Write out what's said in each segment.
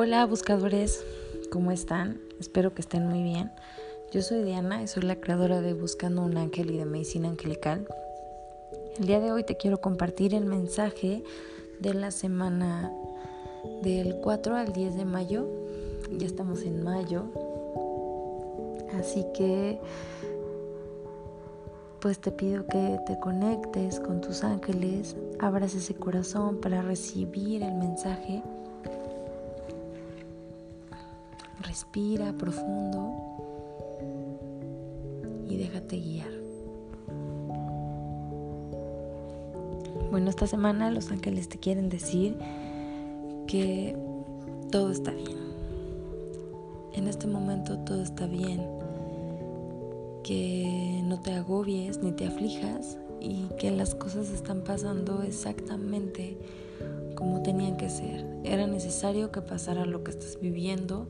Hola buscadores, ¿cómo están? Espero que estén muy bien. Yo soy Diana y soy la creadora de Buscando un Ángel y de Medicina Angelical. El día de hoy te quiero compartir el mensaje de la semana del 4 al 10 de mayo. Ya estamos en mayo. Así que pues te pido que te conectes con tus ángeles, abras ese corazón para recibir el mensaje Respira profundo y déjate guiar. Bueno, esta semana los ángeles te quieren decir que todo está bien. En este momento todo está bien. Que no te agobies ni te aflijas y que las cosas están pasando exactamente como tenían que ser. Era necesario que pasara lo que estás viviendo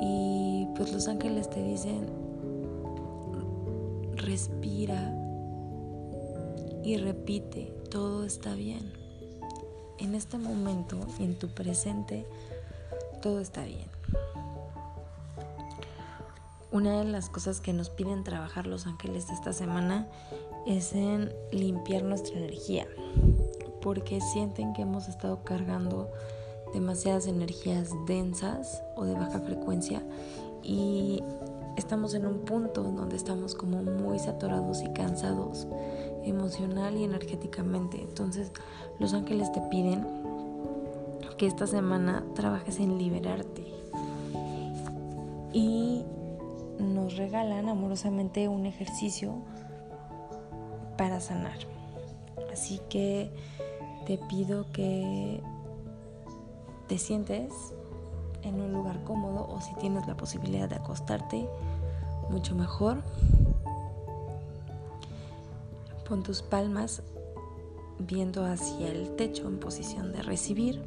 y pues los ángeles te dicen, respira y repite, todo está bien. En este momento, en tu presente, todo está bien. Una de las cosas que nos piden trabajar los ángeles esta semana es en limpiar nuestra energía, porque sienten que hemos estado cargando demasiadas energías densas o de baja frecuencia y estamos en un punto donde estamos como muy saturados y cansados emocional y energéticamente. Entonces los ángeles te piden que esta semana trabajes en liberarte y nos regalan amorosamente un ejercicio para sanar. Así que te pido que te sientes en un lugar cómodo o si tienes la posibilidad de acostarte, mucho mejor. Pon tus palmas viendo hacia el techo en posición de recibir.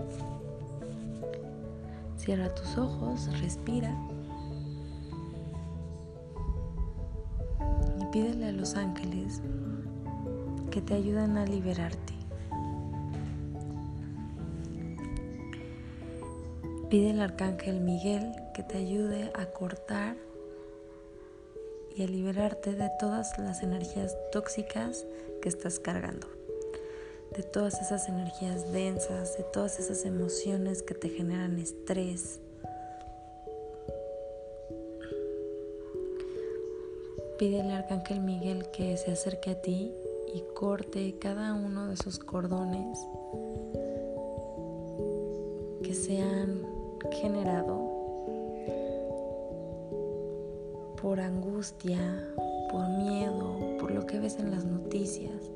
Cierra tus ojos, respira. Y pídele a los ángeles que te ayuden a liberarte. Pide al arcángel Miguel que te ayude a cortar y a liberarte de todas las energías tóxicas que estás cargando, de todas esas energías densas, de todas esas emociones que te generan estrés. Pide al arcángel Miguel que se acerque a ti y corte cada uno de esos cordones que sean generado por angustia, por miedo, por lo que ves en las noticias.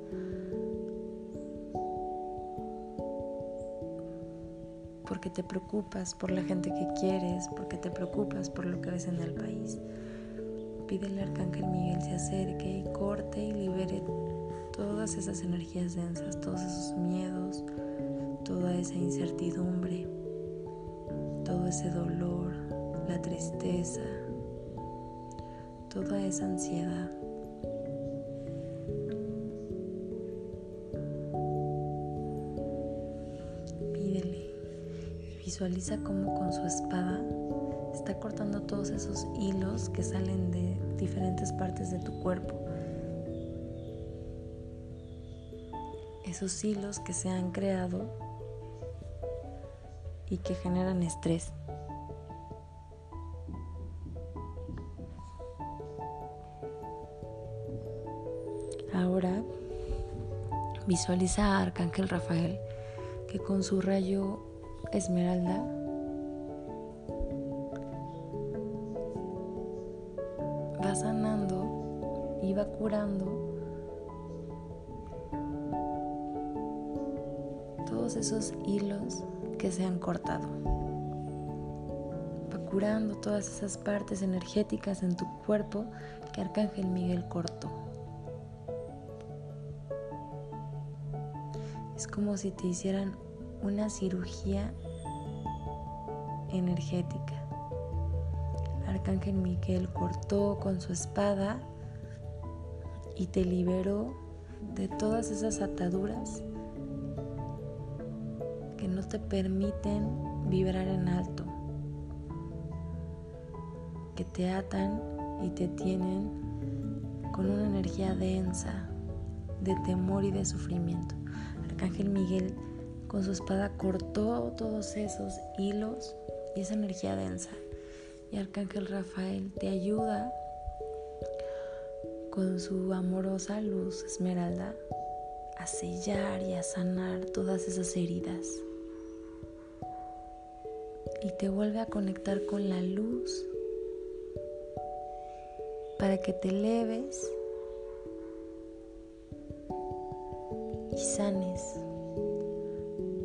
Porque te preocupas por la gente que quieres, porque te preocupas por lo que ves en el país. Pídele al arcángel Miguel se acerque y corte y libere todas esas energías densas, todos esos miedos, toda esa incertidumbre todo ese dolor, la tristeza, toda esa ansiedad. Pídele visualiza cómo con su espada está cortando todos esos hilos que salen de diferentes partes de tu cuerpo. Esos hilos que se han creado y que generan estrés. Ahora visualiza a Arcángel Rafael que con su rayo esmeralda va sanando y va curando todos esos hilos que se han cortado. Va curando todas esas partes energéticas en tu cuerpo que Arcángel Miguel cortó. Es como si te hicieran una cirugía energética. Arcángel Miguel cortó con su espada y te liberó de todas esas ataduras no te permiten vibrar en alto, que te atan y te tienen con una energía densa de temor y de sufrimiento. Arcángel Miguel con su espada cortó todos esos hilos y esa energía densa. Y Arcángel Rafael te ayuda con su amorosa luz esmeralda a sellar y a sanar todas esas heridas. Y te vuelve a conectar con la luz para que te eleves y sanes,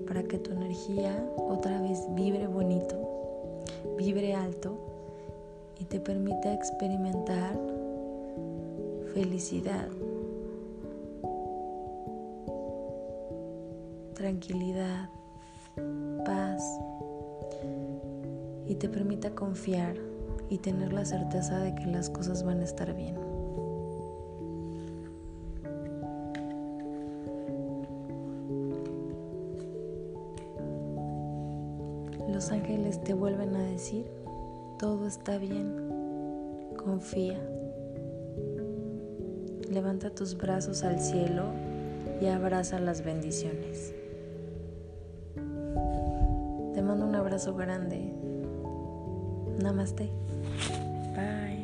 para que tu energía otra vez vibre bonito, vibre alto y te permita experimentar felicidad, tranquilidad, paz y te permita confiar y tener la certeza de que las cosas van a estar bien. Los ángeles te vuelven a decir, todo está bien, confía. Levanta tus brazos al cielo y abraza las bendiciones. Te mando un abrazo grande. Namaste. Bye.